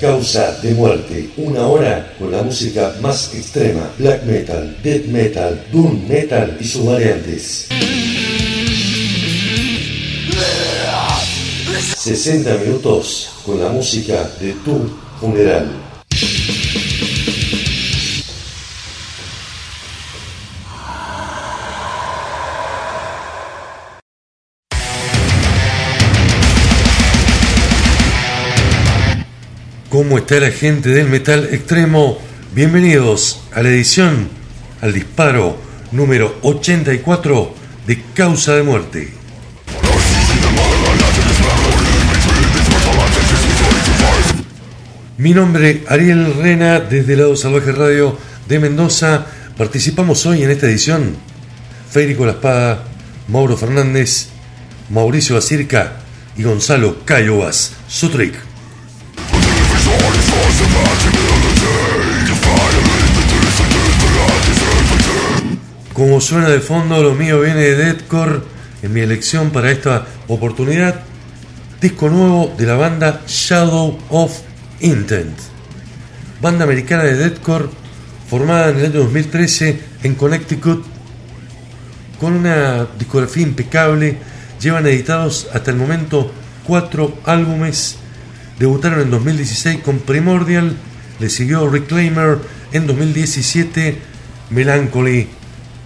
Causa de Muerte, una hora con la música más extrema, black metal, death metal, doom metal y sus variantes. 60 minutos con la música de tu funeral. ¿Cómo está la gente del metal extremo? Bienvenidos a la edición, al disparo número 84 de Causa de Muerte. Mi nombre Ariel Rena desde Lado Salvaje Radio de Mendoza. Participamos hoy en esta edición Federico La Espada, Mauro Fernández, Mauricio Acirca y Gonzalo Cayobas Sutric. Como suena de fondo, lo mío viene de Deadcore en mi elección para esta oportunidad. Disco nuevo de la banda Shadow of Intent, banda americana de deathcore formada en el año 2013 en Connecticut con una discografía impecable. Llevan editados hasta el momento cuatro álbumes. Debutaron en 2016 con Primordial, le siguió Reclaimer en 2017, Melancholy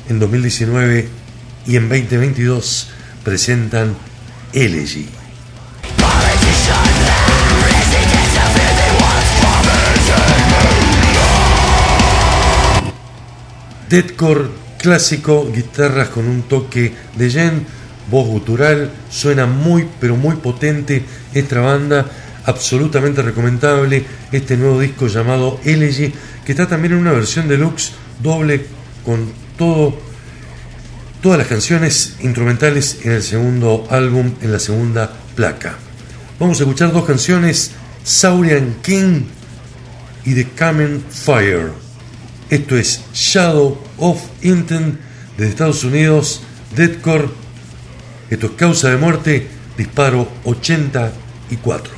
en 2019 y en 2022 presentan Elegy. Deadcore clásico, guitarras con un toque de Jen, voz gutural, suena muy pero muy potente esta banda, absolutamente recomendable este nuevo disco llamado Elegy, que está también en una versión deluxe doble con todas las canciones instrumentales en el segundo álbum, en la segunda placa. Vamos a escuchar dos canciones, Saurian King y The Coming Fire. Esto es Shadow of Intent de Estados Unidos, Deadcore. Esto es causa de muerte, disparo 84.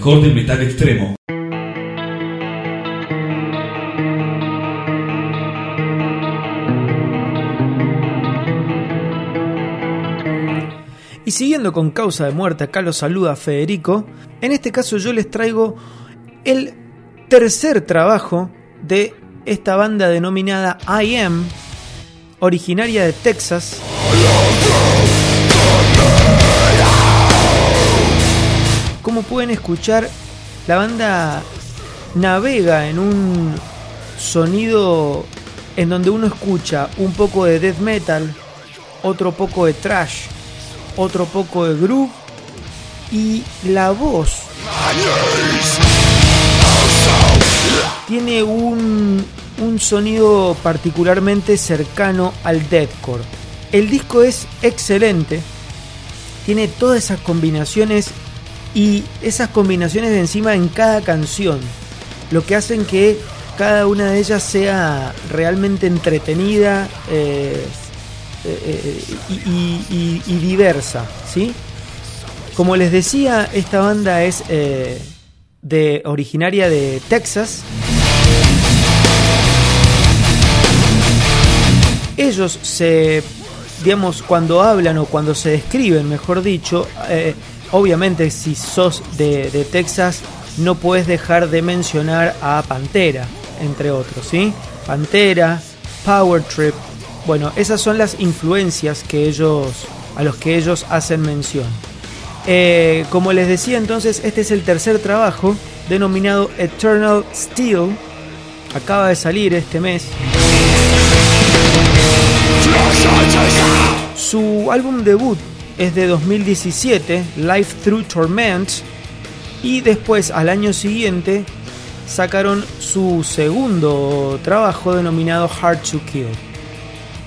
Mejor del metal extremo. Y siguiendo con causa de muerte, acá lo saluda Federico. En este caso yo les traigo el tercer trabajo de esta banda denominada I Am, originaria de Texas. Como pueden escuchar, la banda navega en un sonido en donde uno escucha un poco de death metal, otro poco de trash, otro poco de groove y la voz tiene un, un sonido particularmente cercano al deathcore. El disco es excelente, tiene todas esas combinaciones y esas combinaciones de encima en cada canción, lo que hacen que cada una de ellas sea realmente entretenida eh, eh, y, y, diversa, ¿sí? Como les decía, esta banda es eh, de originaria de Texas. Ellos se, digamos, cuando hablan o cuando se describen, mejor dicho, obviamente si sos de, Texas no puedes dejar de mencionar a Pantera, entre otros, ¿sí? Pantera, Power Trip, bueno, esas son las influencias que ellos, a los que ellos hacen mención. Eh, como les decía entonces, este es el tercer trabajo denominado Eternal Steel. Acaba de salir este mes. Su álbum debut es de 2017, Life Through Torment, y después al año siguiente sacaron su segundo trabajo denominado Hard to Kill.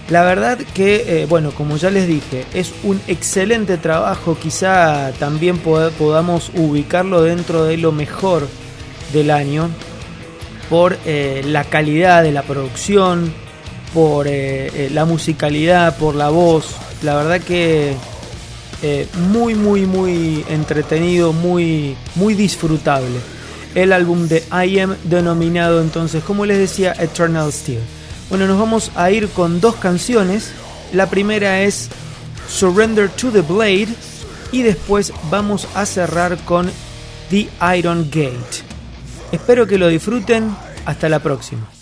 La verdad que, eh, bueno, como ya les dije, es un excelente trabajo, quizá también podamos ubicarlo dentro de lo mejor del año por eh, la calidad de la producción, por eh, la musicalidad, por la voz. La verdad que eh, muy, muy, muy entretenido, muy, muy disfrutable. El álbum de I Am denominado entonces, como les decía, Eternal Steel. Bueno, nos vamos a ir con dos canciones. La primera es Surrender to the Blade y después vamos a cerrar con The Iron Gate. Espero que lo disfruten. Hasta la próxima.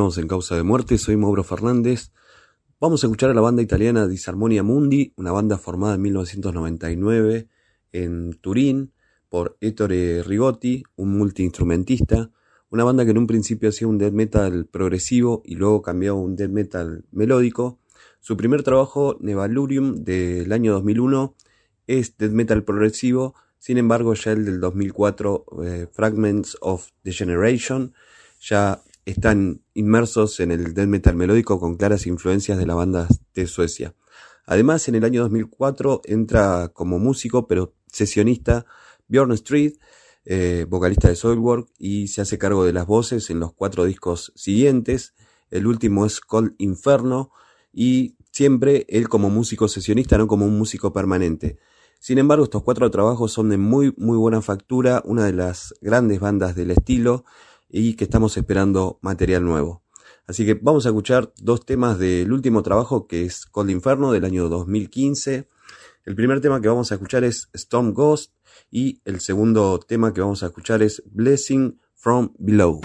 En Causa de Muerte, soy Mauro Fernández. Vamos a escuchar a la banda italiana Disarmonia Mundi, una banda formada en 1999 en Turín por Ettore Rigotti, un multiinstrumentista, una banda que en un principio hacía un death metal progresivo y luego cambió a un death metal melódico. Su primer trabajo, Nevalurium, del año 2001, es death metal progresivo, sin embargo ya el del 2004, eh, Fragments of the Generation, ya están inmersos en el death metal melódico con claras influencias de la banda de Suecia. Además, en el año 2004 entra como músico, pero sesionista, Bjorn Street, eh, vocalista de Soilwork, y se hace cargo de las voces en los cuatro discos siguientes. El último es Cold Inferno, y siempre él como músico sesionista, no como un músico permanente. Sin embargo, estos cuatro trabajos son de muy, muy buena factura, una de las grandes bandas del estilo, y que estamos esperando material nuevo. Así que vamos a escuchar dos temas del último trabajo que es Cold Inferno del año 2015. El primer tema que vamos a escuchar es Storm Ghost y el segundo tema que vamos a escuchar es Blessing from Below.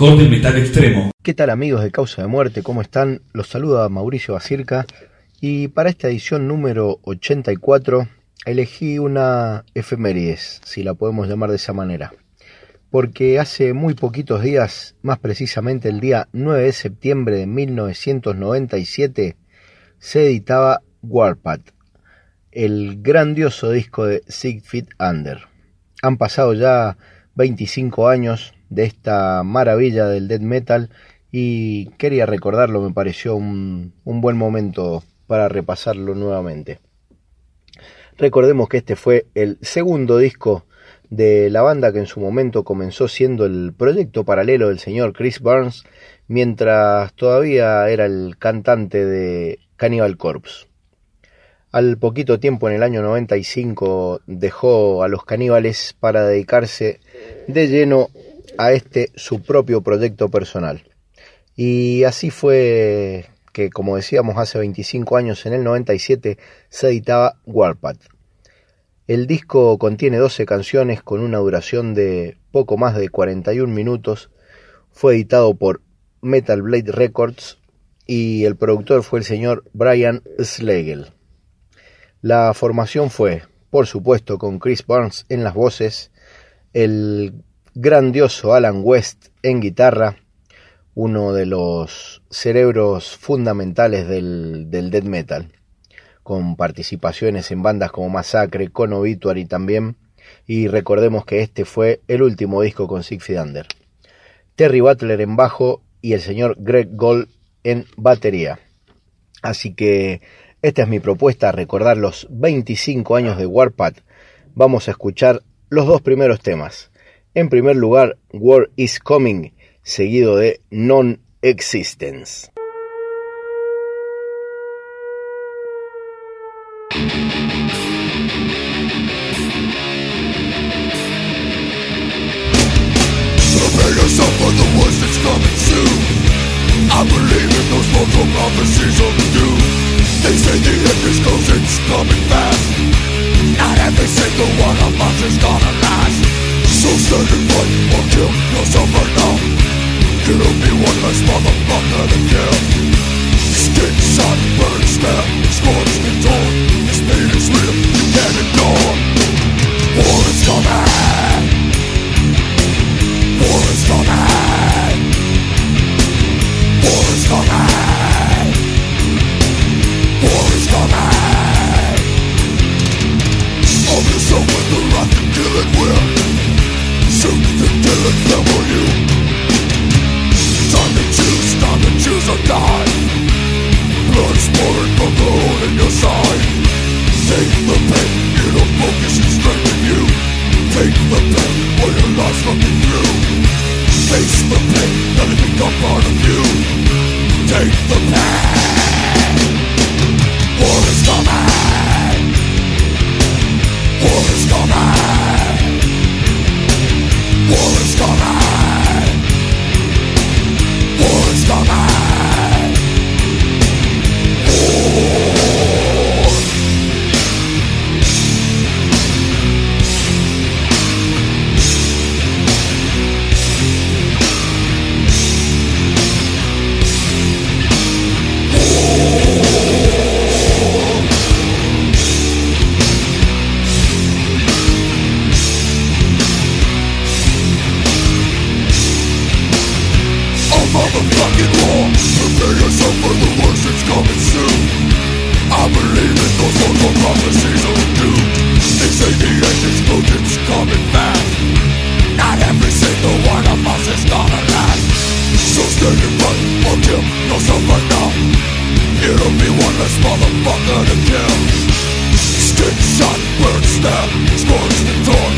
Del metal extremo. ¿Qué tal amigos de Causa de Muerte? ¿Cómo están? Los saluda Mauricio Basirca y para esta edición número 84 elegí una efemérides, si la podemos llamar de esa manera. Porque hace muy poquitos días, más precisamente el día 9 de septiembre de 1997, se editaba Warpath, el grandioso disco de Siegfried Under. Han pasado ya 25 años de esta maravilla del death metal y quería recordarlo, me pareció un, un buen momento para repasarlo nuevamente. Recordemos que este fue el segundo disco de la banda que en su momento comenzó siendo el proyecto paralelo del señor Chris Burns, mientras todavía era el cantante de Cannibal Corpse. Al poquito tiempo, en el año 95, dejó a los caníbales para dedicarse de lleno a este su propio proyecto personal. Y así fue que, como decíamos hace 25 años, en el 97, se editaba Warpath. El disco contiene 12 canciones con una duración de poco más de 41 minutos. Fue editado por Metal Blade Records y el productor fue el señor Brian Schlegel. La formación fue, por supuesto, con Chris Barnes en las voces, el grandioso Alan West en guitarra, uno de los cerebros fundamentales del, del death metal, con participaciones en bandas como Massacre, con Obituary también, y recordemos que este fue el último disco con Siegfried Under. Terry Butler en bajo y el señor Greg Gold en batería. Así que esta es mi propuesta, recordar los 25 años de Warpath. Vamos a escuchar los dos primeros temas. En primer lugar, War is Coming, seguido de Non-Existence. I believe in those multiple prophecies of doom. They say the end is close, it's coming fast. Not every single one of us is gonna last So stand and fight or kill yourself right now It'll be one less motherfucker to kill Skin, sun, burn, stab, scorched and torn This pain is real, you can't ignore War is coming War is coming War is coming War is coming Of yourself with the wrath and killing will Shoot Time to choose, time to choose or die Blood is pouring from the in your side Take the pain, it'll focus and strengthen you Take the pain while your life's through Face the pain, let it become part of you Take the pain War is coming? War is coming War is coming A motherfucking war Prepare yourself for the worst, it's coming soon I believe in those mortal prophecies of doom They say the end is close, it's coming fast Not every single one of us is gonna last So stand and fight or kill yourself right now It'll be one less motherfucker to kill Skin shot, burn, stab, scorched and torn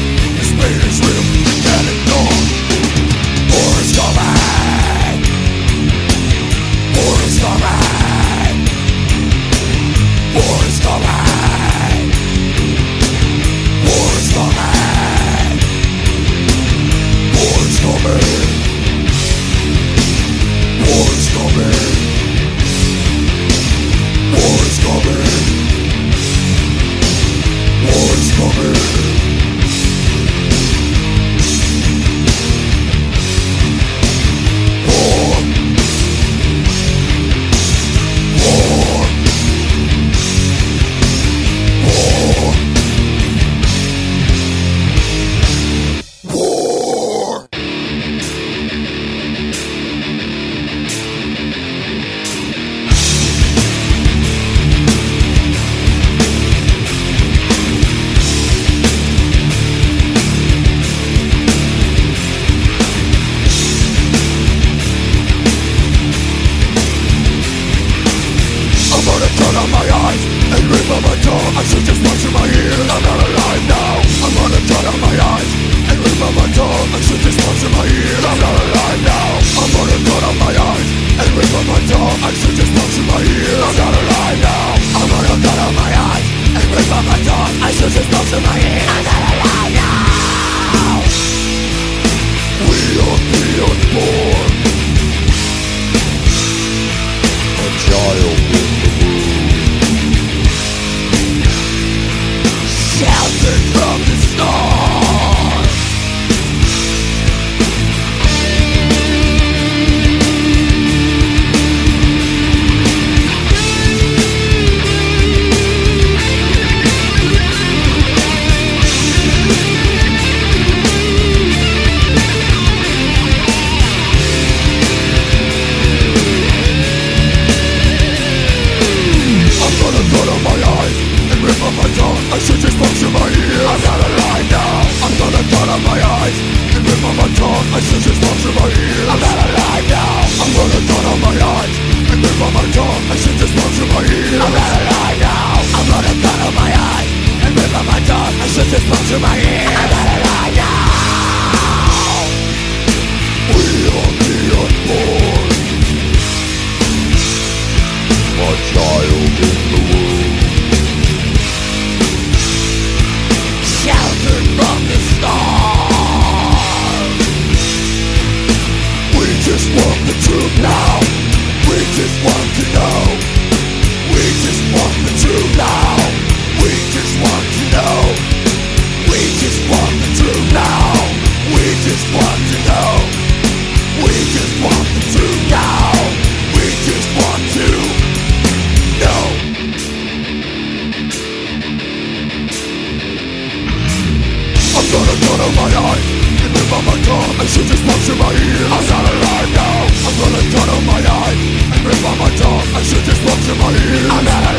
to believe.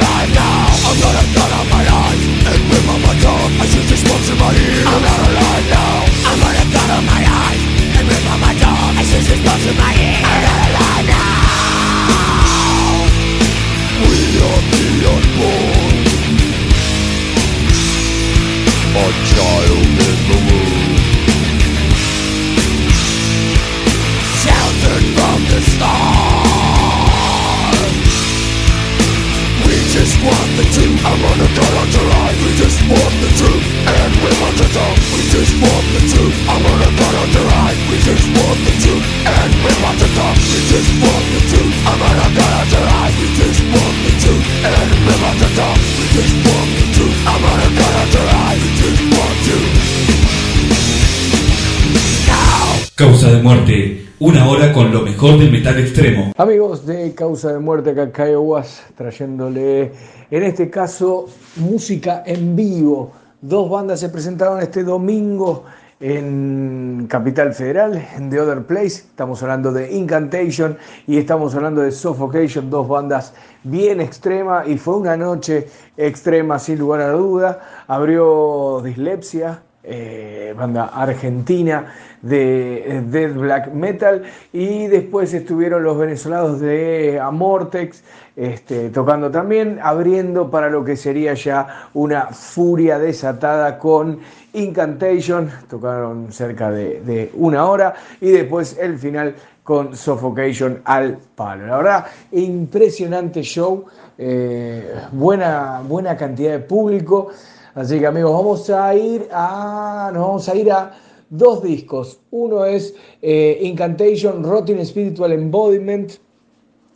Del metal extremo. Amigos de Causa de Muerte, acá Caiowas, trayéndole en este caso música en vivo. Dos bandas se presentaron este domingo en Capital Federal, en The Other Place. Estamos hablando de Incantation y estamos hablando de Suffocation, dos bandas bien extremas y fue una noche extrema sin lugar a duda. Abrió Dislexia, eh, banda argentina de Dead Black Metal y después estuvieron los venezolanos de Amortex este, tocando también, abriendo para lo que sería ya una furia desatada con Incantation, tocaron cerca de, una hora y después el final con Suffocation al palo. La verdad, impresionante show, eh, buena, buena cantidad de público. Así que amigos, vamos a ir a. Nos vamos a ir a dos discos. Uno es eh, Incantation Rotting Spiritual Embodiment,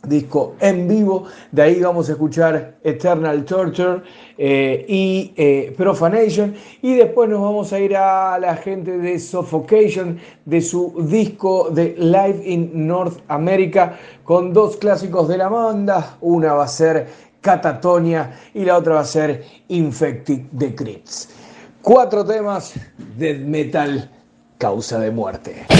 disco en vivo. De ahí vamos a escuchar Eternal Torture eh, y eh, Profanation. Y después nos vamos a ir a la gente de Suffocation, de su disco de Live in North America, con dos clásicos de la banda. Una va a ser Catatonia y la otra va a ser Infected the Crypts. Cuatro temas de metal causa de muerte.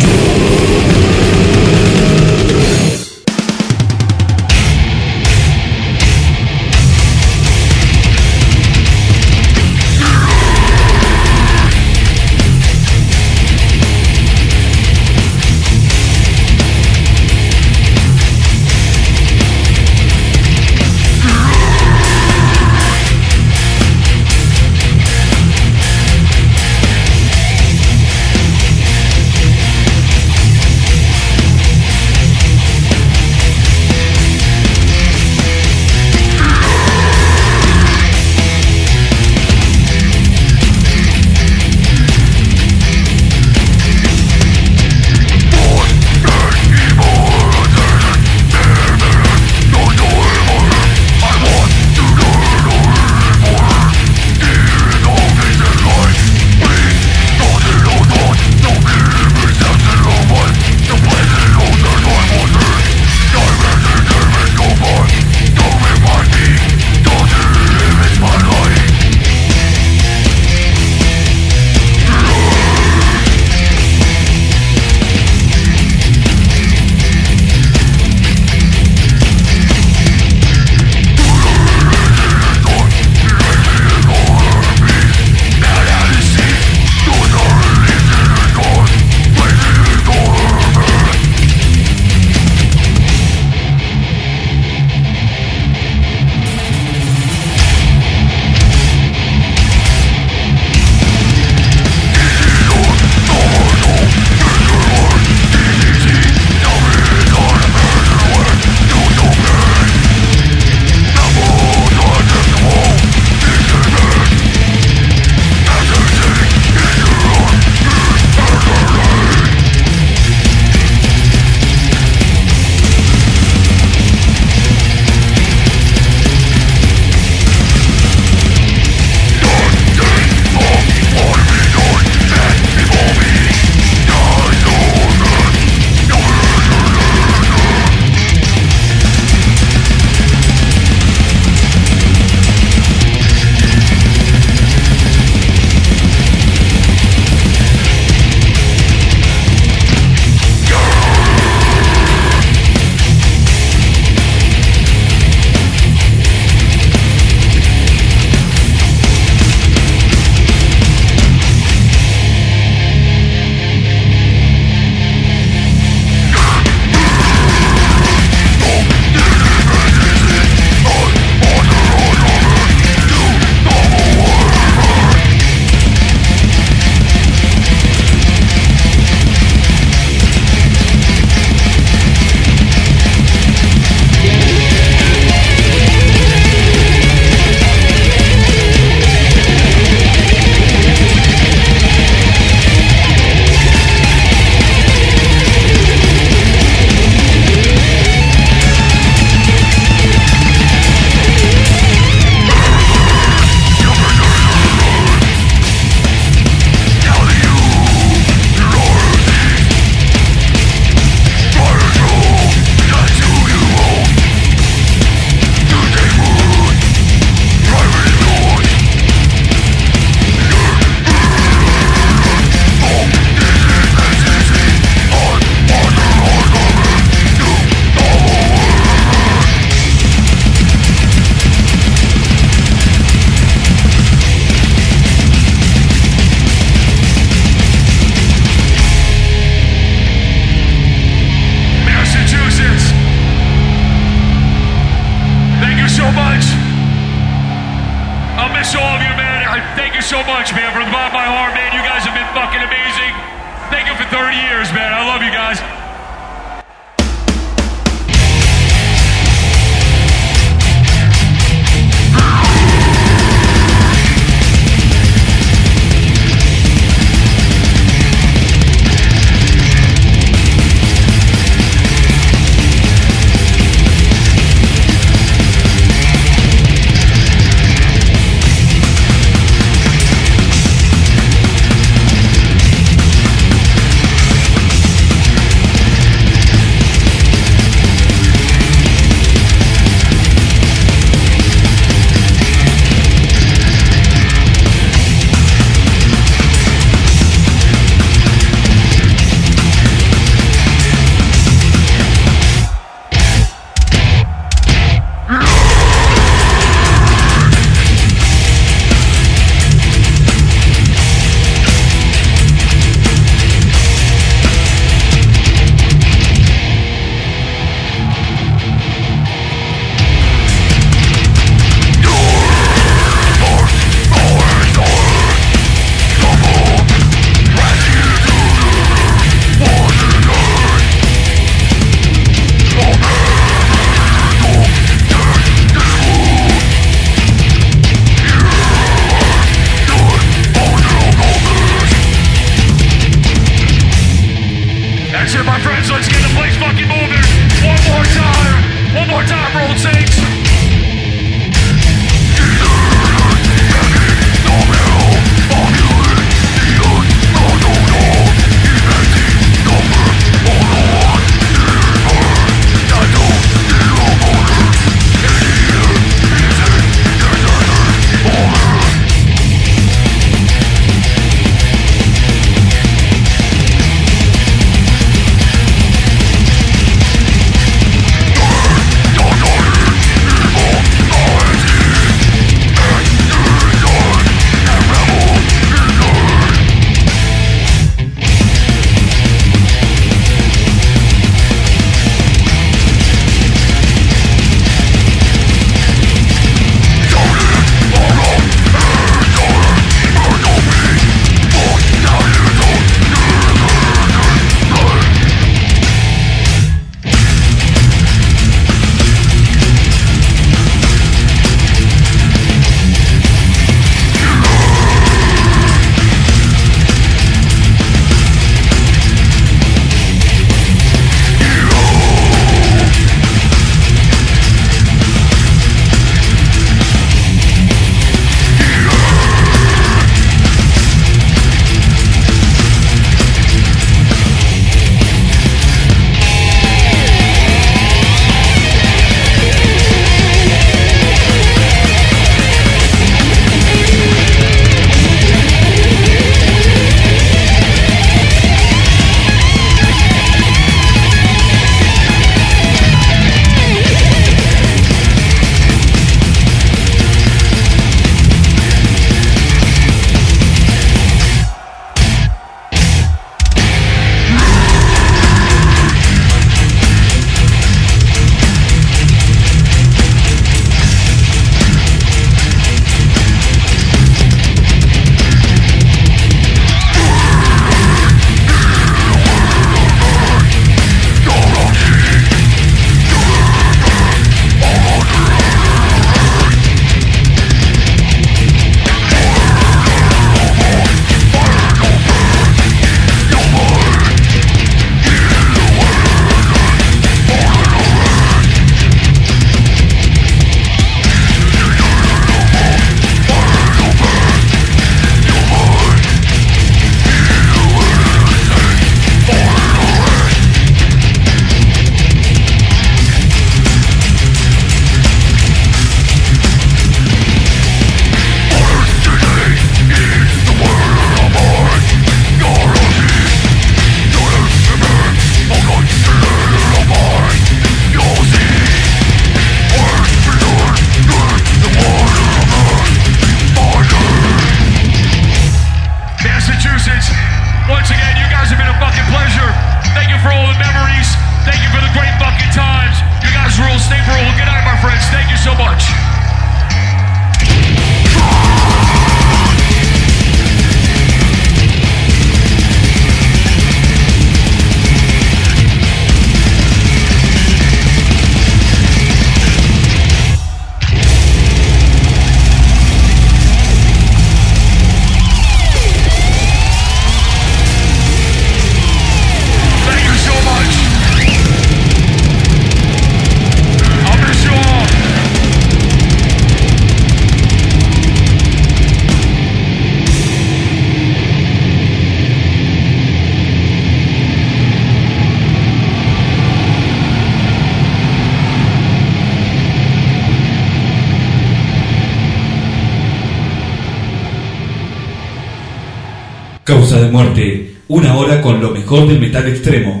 Del metal extremo.